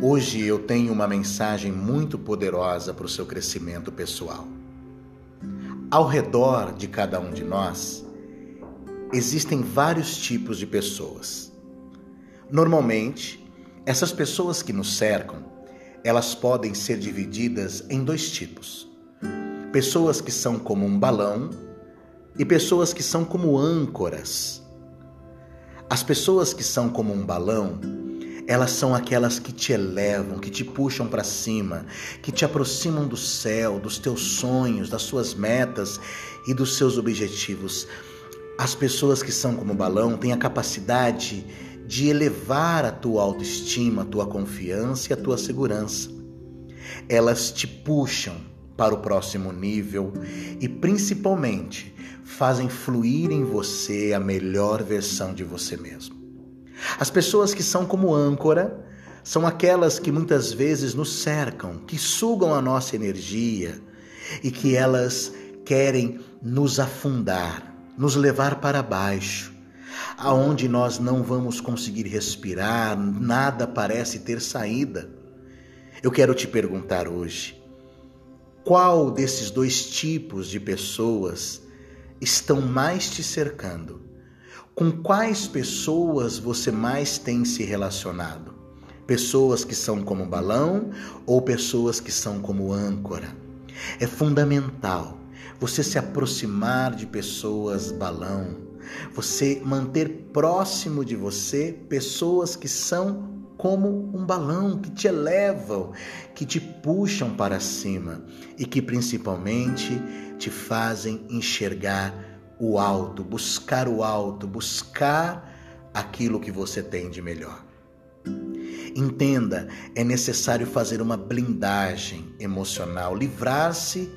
Hoje eu tenho uma mensagem muito poderosa para o seu crescimento pessoal. Ao redor de cada um de nós, existem vários tipos de pessoas. Normalmente, essas pessoas que nos cercam, elas podem ser divididas em dois tipos. Pessoas que são como um balão e pessoas que são como âncoras. As pessoas que são como um balão, elas são aquelas que te elevam, que te puxam para cima, que te aproximam do céu, dos teus sonhos, das suas metas e dos seus objetivos. As pessoas que são como balão têm a capacidade de elevar a tua autoestima, a tua confiança e a tua segurança. Elas te puxam para o próximo nível e principalmente fazem fluir em você a melhor versão de você mesmo. As pessoas que são como âncora são aquelas que muitas vezes nos cercam, que sugam a nossa energia e que elas querem nos afundar, nos levar para baixo, aonde nós não vamos conseguir respirar, nada parece ter saída. Eu quero te perguntar hoje, qual desses dois tipos de pessoas estão mais te cercando? Com quais pessoas você mais tem se relacionado? Pessoas que são como balão ou pessoas que são como âncora? É fundamental você se aproximar de pessoas balão, você manter próximo de você pessoas que são como um balão, que te elevam, que te puxam para cima e que principalmente te fazem enxergar o alto, buscar o alto, buscar aquilo que você tem de melhor. Entenda, é necessário fazer uma blindagem emocional, livrar-se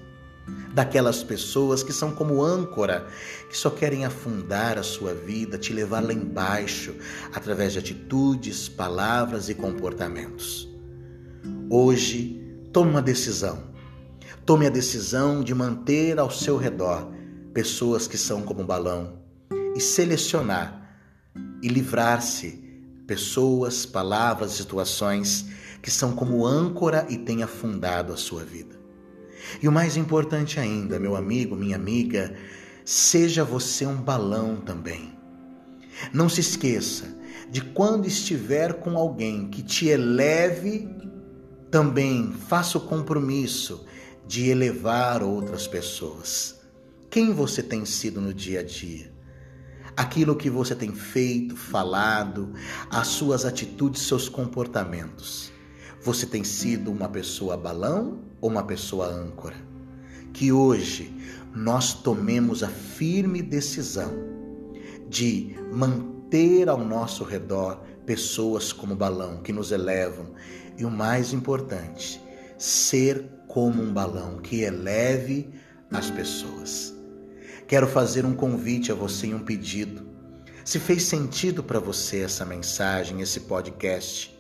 daquelas pessoas que são como âncora, que só querem afundar a sua vida, te levar lá embaixo, através de atitudes, palavras e comportamentos. Hoje, tome uma decisão. Tome a decisão de manter ao seu redor pessoas que são como um balão e selecionar e livrar-se pessoas, palavras, situações que são como âncora e têm afundado a sua vida. E o mais importante ainda, meu amigo, minha amiga, seja você um balão também. Não se esqueça de quando estiver com alguém que te eleve, também faça o compromisso de elevar outras pessoas. Quem você tem sido no dia a dia? Aquilo que você tem feito, falado, as suas atitudes, seus comportamentos. Você tem sido uma pessoa balão ou uma pessoa âncora? Que hoje nós tomemos a firme decisão de manter ao nosso redor pessoas como balão que nos elevam e o mais importante, ser como um balão que eleve as pessoas. Quero fazer um convite a você e um pedido. Se fez sentido para você essa mensagem, esse podcast,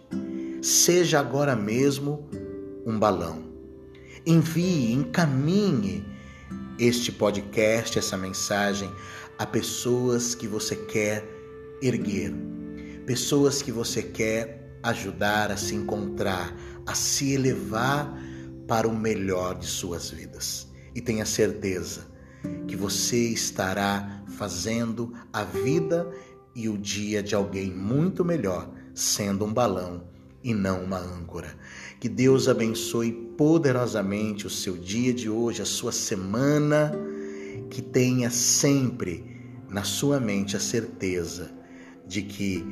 Seja agora mesmo um balão. Envie, encaminhe este podcast, essa mensagem a pessoas que você quer erguer, pessoas que você quer ajudar a se encontrar, a se elevar para o melhor de suas vidas. E tenha certeza que você estará fazendo a vida e o dia de alguém muito melhor, sendo um balão e não uma âncora. Que Deus abençoe poderosamente o seu dia de hoje, a sua semana, que tenha sempre na sua mente a certeza de que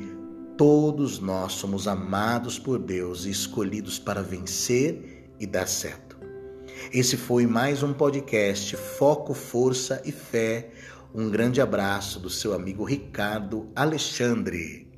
todos nós somos amados por Deus e escolhidos para vencer e dar certo. Esse foi mais um podcast Foco, Força e Fé. Um grande abraço do seu amigo Ricardo Alexandre.